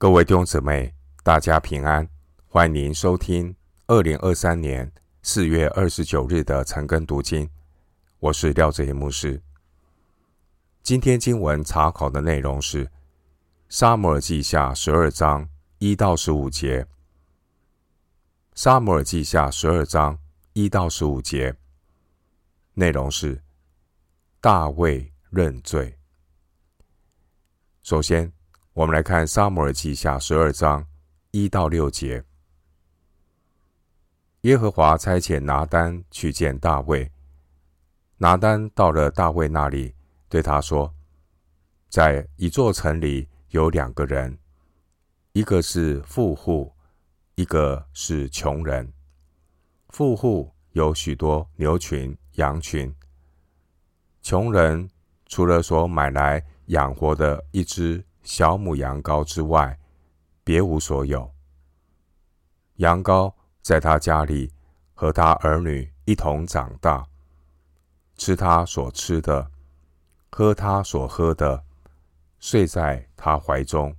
各位弟兄姊妹，大家平安，欢迎收听二零二三年四月二十九日的晨更读经。我是廖哲一牧师。今天经文查考的内容是《撒母耳记下》十二章一到十五节，《撒母耳记下》十二章一到十五节内容是大卫认罪。首先，我们来看《撒母耳记下》十二章一到六节。耶和华差遣拿单去见大卫。拿单到了大卫那里，对他说：“在一座城里有两个人，一个是富户，一个是穷人。富户有许多牛群、羊群，穷人除了所买来。”养活的一只小母羊羔之外，别无所有。羊羔在他家里和他儿女一同长大，吃他所吃的，喝他所喝的，睡在他怀中，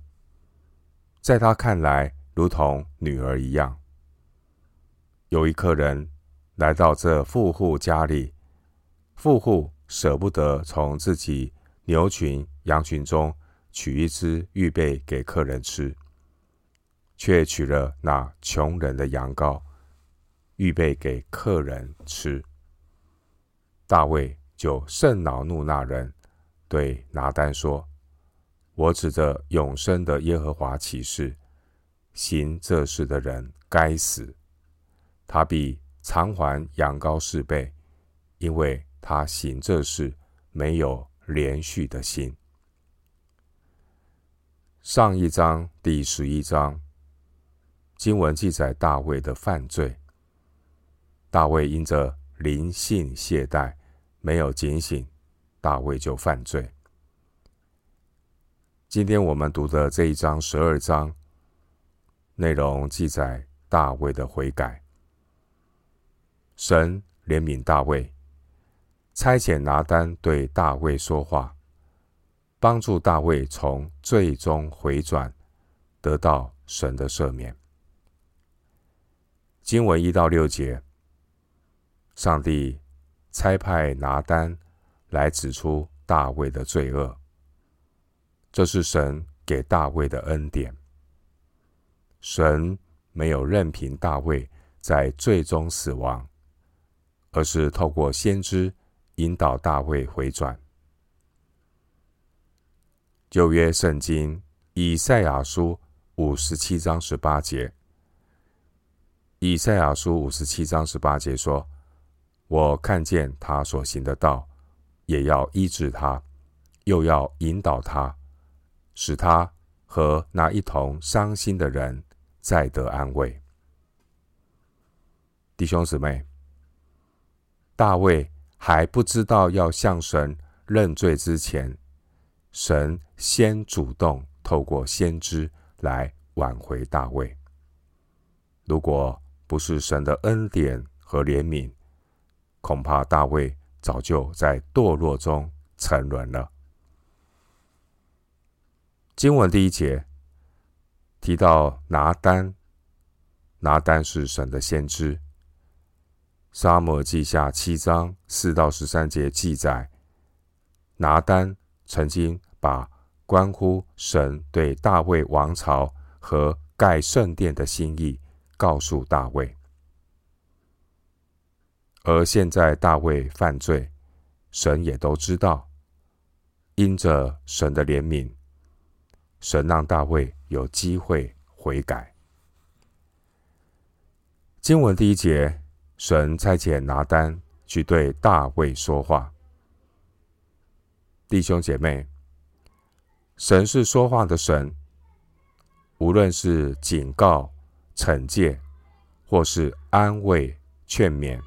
在他看来如同女儿一样。有一客人来到这富户家里，富户舍不得从自己牛群。羊群中取一只预备给客人吃，却取了那穷人的羊羔，预备给客人吃。大卫就甚恼怒那人，对拿单说：“我指着永生的耶和华起誓，行这事的人该死，他必偿还羊羔四倍，因为他行这事没有连续的心。”上一章第十一章经文记载大卫的犯罪。大卫因着灵性懈怠，没有警醒，大卫就犯罪。今天我们读的这一章十二章内容记载大卫的悔改。神怜悯大卫，差遣拿单对大卫说话。帮助大卫从最终回转，得到神的赦免。经文一到六节，上帝差派拿单来指出大卫的罪恶，这是神给大卫的恩典。神没有任凭大卫在最终死亡，而是透过先知引导大卫回转。旧约圣经以赛亚书五十七章十八节，以赛亚书五十七章十八节说：“我看见他所行的道，也要医治他，又要引导他，使他和那一同伤心的人再得安慰。”弟兄姊妹，大卫还不知道要向神认罪之前，神先主动透过先知来挽回大卫。如果不是神的恩典和怜悯，恐怕大卫早就在堕落中沉沦了。经文第一节提到拿单，拿单是神的先知。撒母耳记下七章四到十三节记载，拿单。曾经把关乎神对大卫王朝和盖圣殿的心意告诉大卫，而现在大卫犯罪，神也都知道。因着神的怜悯，神让大卫有机会悔改。经文第一节，神差遣拿单去对大卫说话。弟兄姐妹，神是说话的神，无论是警告、惩戒，或是安慰、劝勉，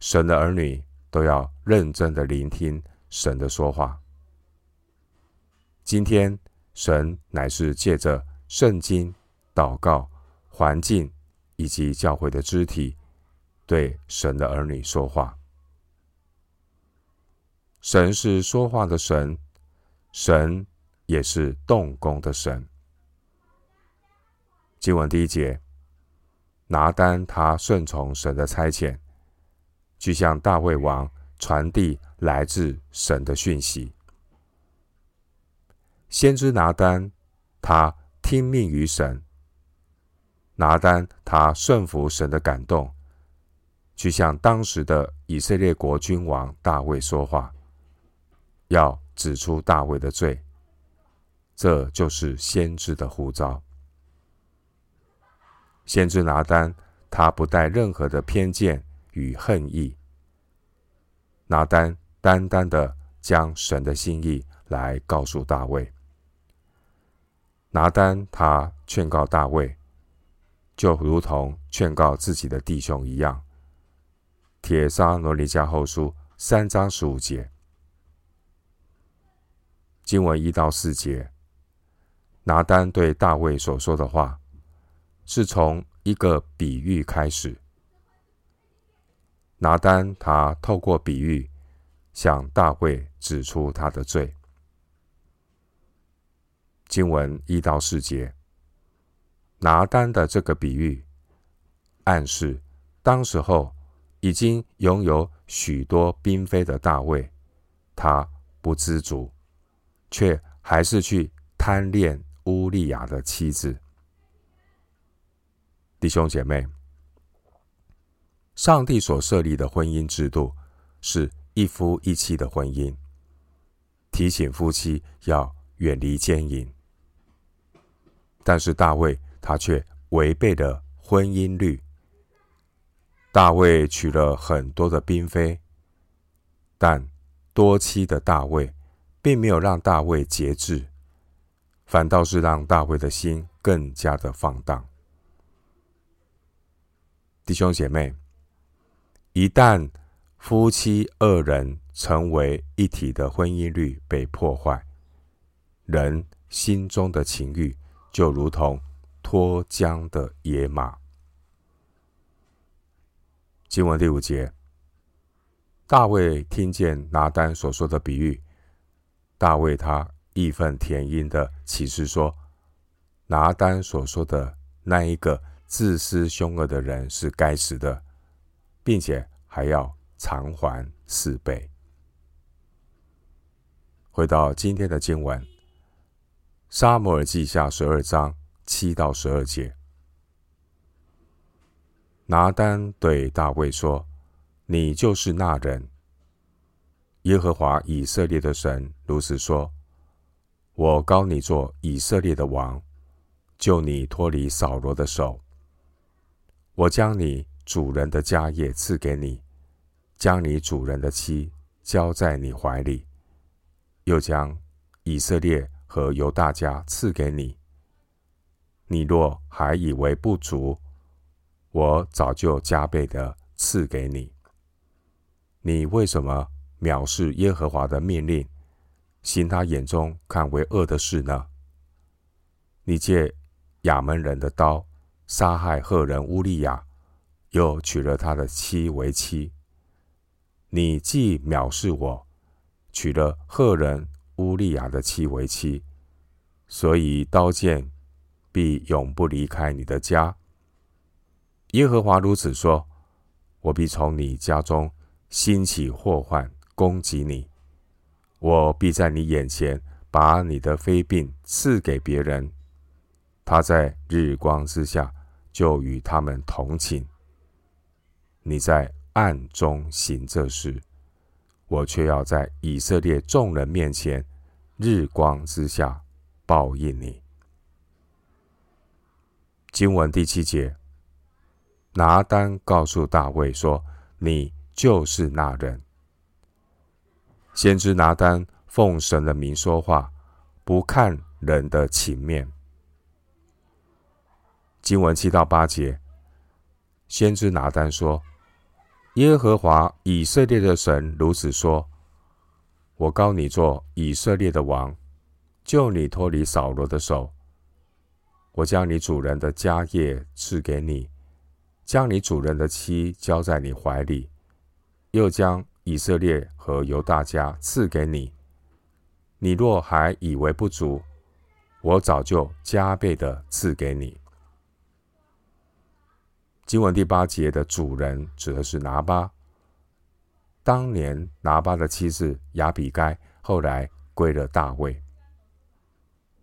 神的儿女都要认真的聆听神的说话。今天，神乃是借着圣经、祷告、环境以及教会的肢体，对神的儿女说话。神是说话的神，神也是动工的神。经文第一节，拿单他顺从神的差遣，去向大卫王传递来自神的讯息。先知拿单，他听命于神。拿单他顺服神的感动，去向当时的以色列国君王大卫说话，要指出大卫的罪。这就是先知的呼召。先知拿单，他不带任何的偏见与恨意。拿单单单的将神的心意来告诉大卫。拿单他劝告大卫，就如同劝告自己的弟兄一样。帖撒罗尼迦后书三章十五节，经文一到四节，拿单对大卫所说的话。是从一个比喻开始。拿单他透过比喻向大卫指出他的罪。经文一到四节，拿单的这个比喻暗示，当时候已经拥有许多嫔妃的大卫，他不知足，却还是去贪恋乌利亚的妻子。弟兄姐妹，上帝所设立的婚姻制度是一夫一妻的婚姻，提醒夫妻要远离奸淫。但是大卫他却违背了婚姻律。大卫娶了很多的嫔妃，但多妻的大卫并没有让大卫节制，反倒是让大卫的心更加的放荡。弟兄姐妹，一旦夫妻二人成为一体的婚姻律被破坏，人心中的情欲就如同脱缰的野马。经文第五节，大卫听见拿单所说的比喻，大卫他义愤填膺的起誓说：“拿单所说的那一个。”自私凶恶的人是该死的，并且还要偿还四倍。回到今天的经文，《撒母耳记下》十二章七到十二节，拿单对大卫说：“你就是那人。耶和华以色列的神如此说：我高你做以色列的王，救你脱离扫罗的手。”我将你主人的家业赐给你，将你主人的妻交在你怀里，又将以色列和犹大家赐给你。你若还以为不足，我早就加倍的赐给你。你为什么藐视耶和华的命令，行他眼中看为恶的事呢？你借亚扪人的刀。杀害赫人乌利亚，又娶了他的妻为妻。你既藐视我，娶了赫人乌利亚的妻为妻，所以刀剑必永不离开你的家。耶和华如此说：我必从你家中兴起祸患，攻击你。我必在你眼前把你的妃嫔赐给别人，他在日光之下。就与他们同寝。你在暗中行这事，我却要在以色列众人面前，日光之下报应你。经文第七节，拿单告诉大卫说：“你就是那人。”先知拿单奉神的名说话，不看人的情面。经文七到八节，先知拿单说：“耶和华以色列的神如此说：我膏你做以色列的王，救你脱离扫罗的手。我将你主人的家业赐给你，将你主人的妻交在你怀里，又将以色列和犹大家赐给你。你若还以为不足，我早就加倍的赐给你。”经文第八节的主人指的是拿巴。当年拿巴的妻子亚比该后来归了大卫，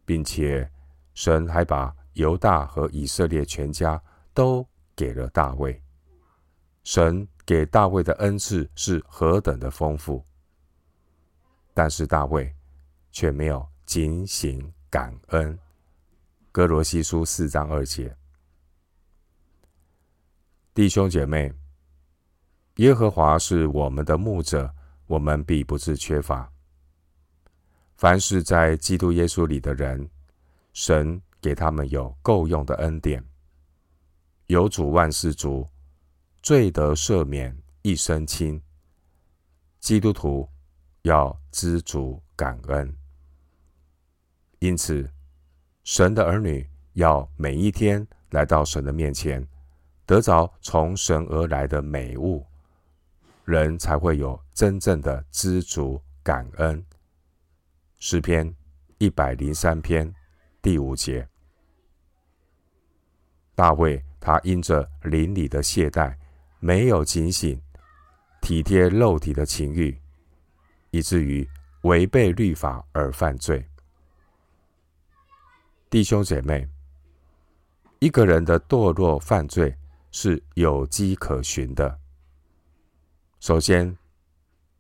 并且神还把犹大和以色列全家都给了大卫。神给大卫的恩赐是何等的丰富，但是大卫却没有警醒感恩。哥罗西书四章二节，弟兄姐妹，耶和华是我们的牧者，我们必不致缺乏。凡是在基督耶稣里的人，神给他们有够用的恩典，有主万事足。罪得赦免，一身轻。基督徒要知足感恩，因此，神的儿女要每一天来到神的面前，得着从神而来的美物，人才会有真正的知足感恩。诗篇一百零三篇第五节，大卫他因着邻里的懈怠。没有警醒，体贴肉体的情欲，以至于违背律法而犯罪。弟兄姐妹，一个人的堕落犯罪是有迹可循的。首先，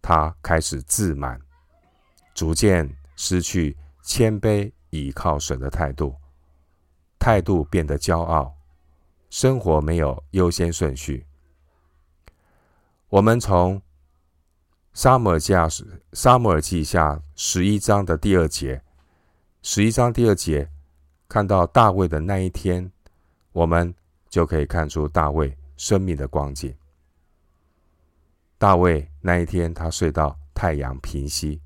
他开始自满，逐渐失去谦卑倚靠神的态度，态度变得骄傲，生活没有优先顺序。我们从撒母耳记下撒母耳记下十一章的第二节，十一章第二节看到大卫的那一天，我们就可以看出大卫生命的光景。大卫那一天，他睡到太阳平西。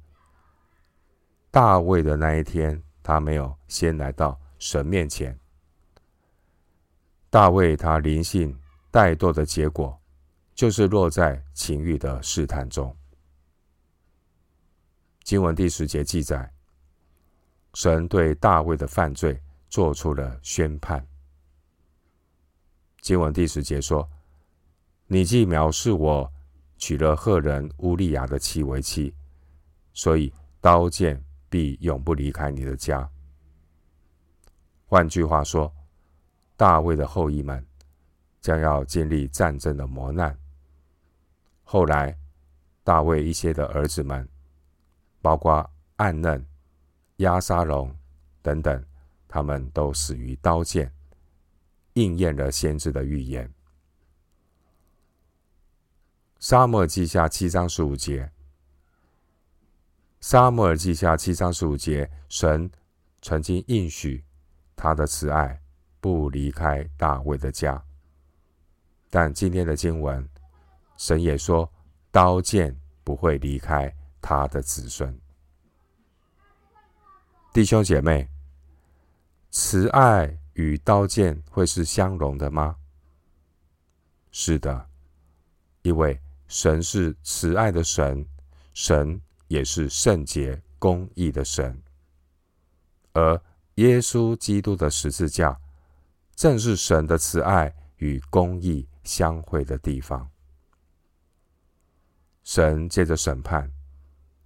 大卫的那一天，他没有先来到神面前。大卫他灵性怠惰的结果。就是落在情欲的试探中。经文第十节记载，神对大卫的犯罪做出了宣判。经文第十节说：“你既藐视我，娶了赫人乌利亚的妻为妻，所以刀剑必永不离开你的家。”换句话说，大卫的后裔们将要经历战争的磨难。后来，大卫一些的儿子们，包括暗嫩、押沙龙等等，他们都死于刀剑，应验了先知的预言。撒母耳记下七章十五节，撒母耳记下七章十五节，神曾经应许他的慈爱不离开大卫的家，但今天的经文。神也说，刀剑不会离开他的子孙。弟兄姐妹，慈爱与刀剑会是相容的吗？是的，因为神是慈爱的神，神也是圣洁公义的神，而耶稣基督的十字架，正是神的慈爱与公义相会的地方。神借着审判，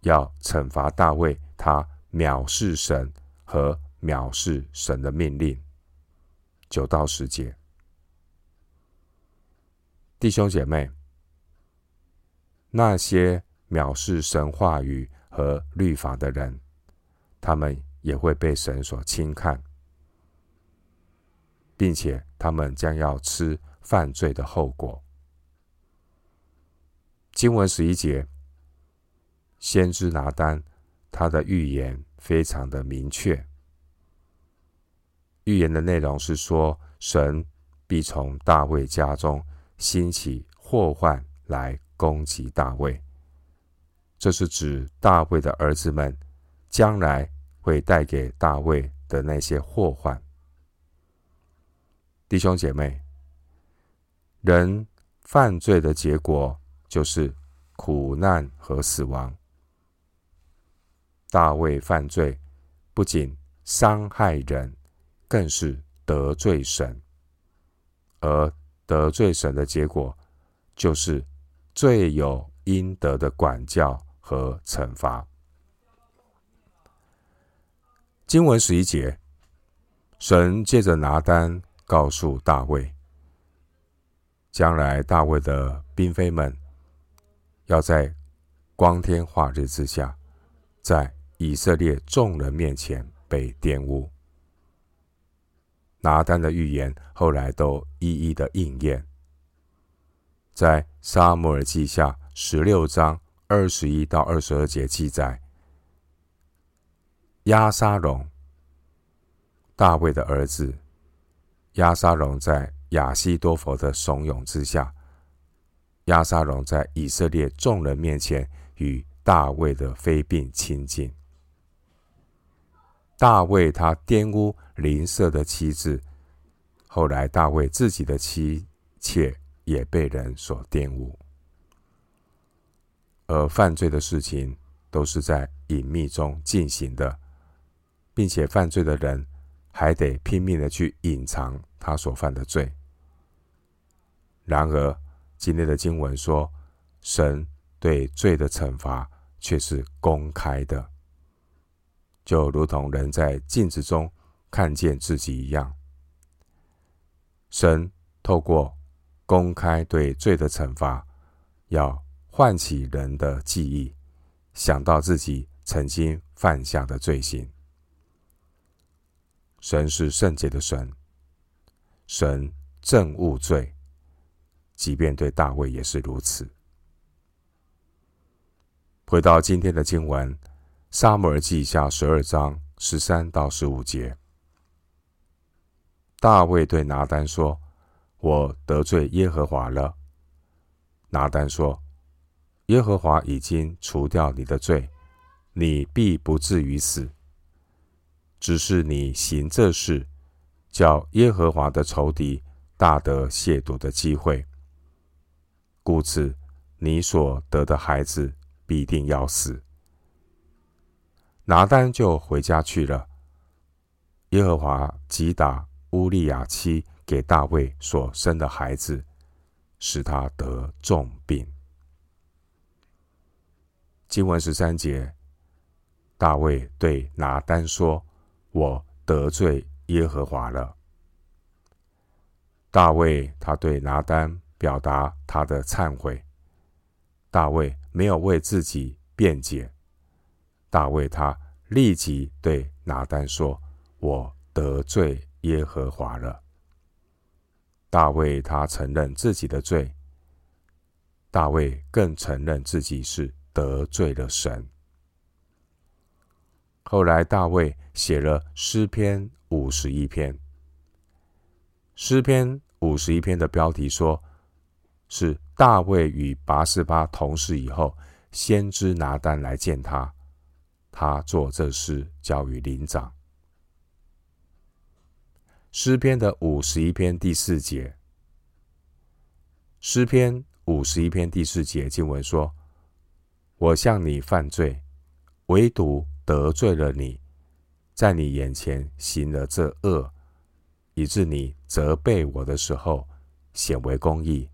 要惩罚大卫，他藐视神和藐视神的命令。九到十节，弟兄姐妹，那些藐视神话语和律法的人，他们也会被神所轻看，并且他们将要吃犯罪的后果。经文十一节，先知拿单，他的预言非常的明确。预言的内容是说，神必从大卫家中兴起祸患来攻击大卫。这是指大卫的儿子们将来会带给大卫的那些祸患。弟兄姐妹，人犯罪的结果。就是苦难和死亡。大卫犯罪，不仅伤害人，更是得罪神。而得罪神的结果，就是罪有应得的管教和惩罚。经文十一节，神借着拿单告诉大卫，将来大卫的嫔妃们要在光天化日之下，在以色列众人面前被玷污。拿单的预言后来都一一的应验，在撒母耳记下十六章二十一到二十二节记载，押沙龙，大卫的儿子，押沙龙在亚希多弗的怂恿之下，亚沙龙在以色列众人面前与大卫的非病亲近。大卫他玷污邻舍的妻子，后来大卫自己的妻妾也被人所玷污，而犯罪的事情都是在隐秘中进行的，并且犯罪的人还得拼命的去隐藏他所犯的罪。然而，今天的经文说，神对罪的惩罚却是公开的。就如同人在镜子中看见自己一样，神透过公开对罪的惩罚，要唤起人的记忆，想到自己曾经犯下的罪行。神是圣洁的神，神憎恶罪，即便对大卫也是如此。回到今天的经文。撒母耳记下十二章十三到十五节，大卫对拿单说：“我得罪耶和华了。”拿单说：“耶和华已经除掉你的罪，你必不至于死。只是你行这事，叫耶和华的仇敌大得亵渎的机会，故此你所得的孩子必定要死。”拿单就回家去了。耶和华击打乌利亚妻给大卫所生的孩子，使他得重病。经文十三节，大卫对拿单说：“我得罪耶和华了。”大卫他对拿单表达他的忏悔。大卫没有为自己辩解。大卫他立即对拿单说：“我得罪耶和华了。”大卫他承认自己的罪，大卫更承认自己是得罪了神。后来大卫写了诗篇五十一篇，诗篇五十一篇的标题说是大卫与拔示巴同室以后，先知拿单来见他。他做这事，交与伶长。诗篇的五十一篇第四节，诗篇五十一篇第四节经文说：“我向你犯罪，唯独得罪了你，在你眼前行了这恶，以致你责备我的时候显为公义，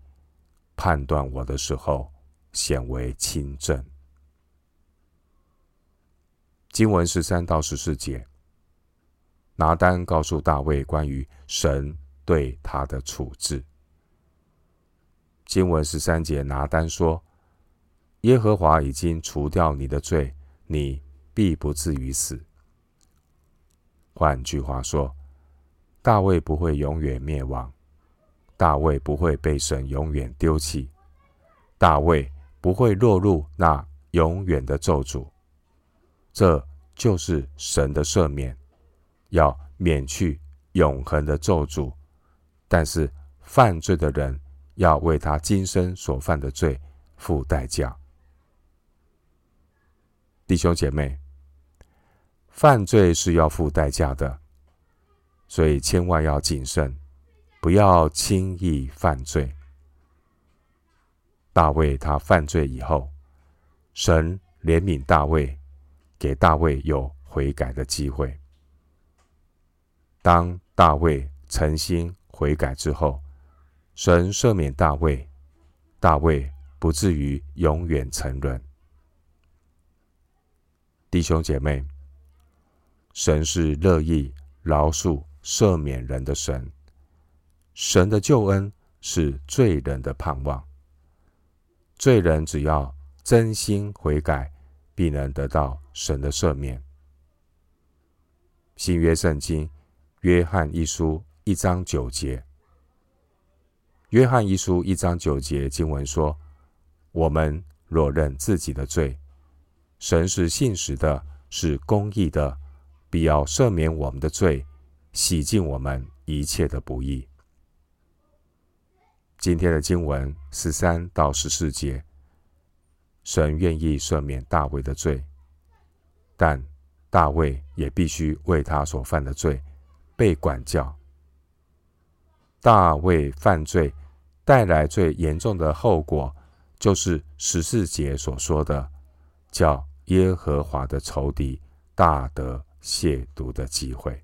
判断我的时候显为清正。”经文十三到十四节，拿单告诉大卫关于神对他的处置。经文十三节，拿单说：“耶和华已经除掉你的罪，你必不至于死。”换句话说，大卫不会永远灭亡，大卫不会被神永远丢弃，大卫不会落入那永远的咒诅。这就是神的赦免，要免去永恒的咒诅，但是犯罪的人要为他今生所犯的罪付代价。弟兄姐妹，犯罪是要付代价的，所以千万要谨慎，不要轻易犯罪。大卫他犯罪以后，神怜悯大卫。给大卫有悔改的机会。当大卫诚心悔改之后，神赦免大卫，大卫不至于永远沉沦。弟兄姐妹，神是乐意饶恕、赦免人的神。神的救恩是罪人的盼望。罪人只要真心悔改，必能得到神的赦免。新约圣经约翰一书一章九节，约翰一书一章九节经文说：“我们若认自己的罪，神是信实的，是公义的，必要赦免我们的罪，洗净我们一切的不义。”今天的经文十三到十四节，神愿意赦免大卫的罪，但大卫也必须为他所犯的罪被管教。大卫犯罪带来最严重的后果，就是十四节所说的，叫耶和华的仇敌大得亵渎的机会。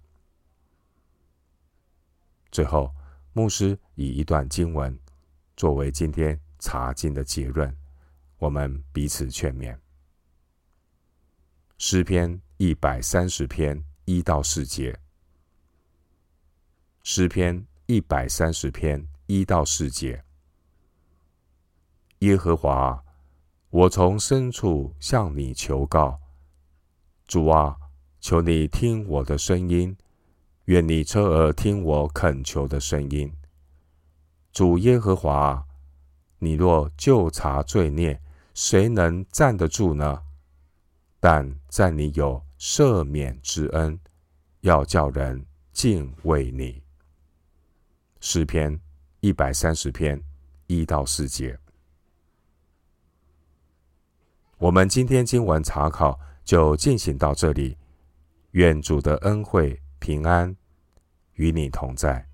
最后，牧师以一段经文。作为今天查经的结论，我们彼此劝勉。诗篇一百三十篇一到四节。诗篇一百三十篇一到四节。耶和华，我从深处向你求告，主啊，求你听我的声音，愿你侧耳听我恳求的声音。主耶和华，你若就查罪孽，谁能站得住呢？但在你有赦免之恩，要叫人敬畏你。诗篇一百三十篇一到四节。我们今天经文查考就进行到这里，愿主的恩惠平安与你同在。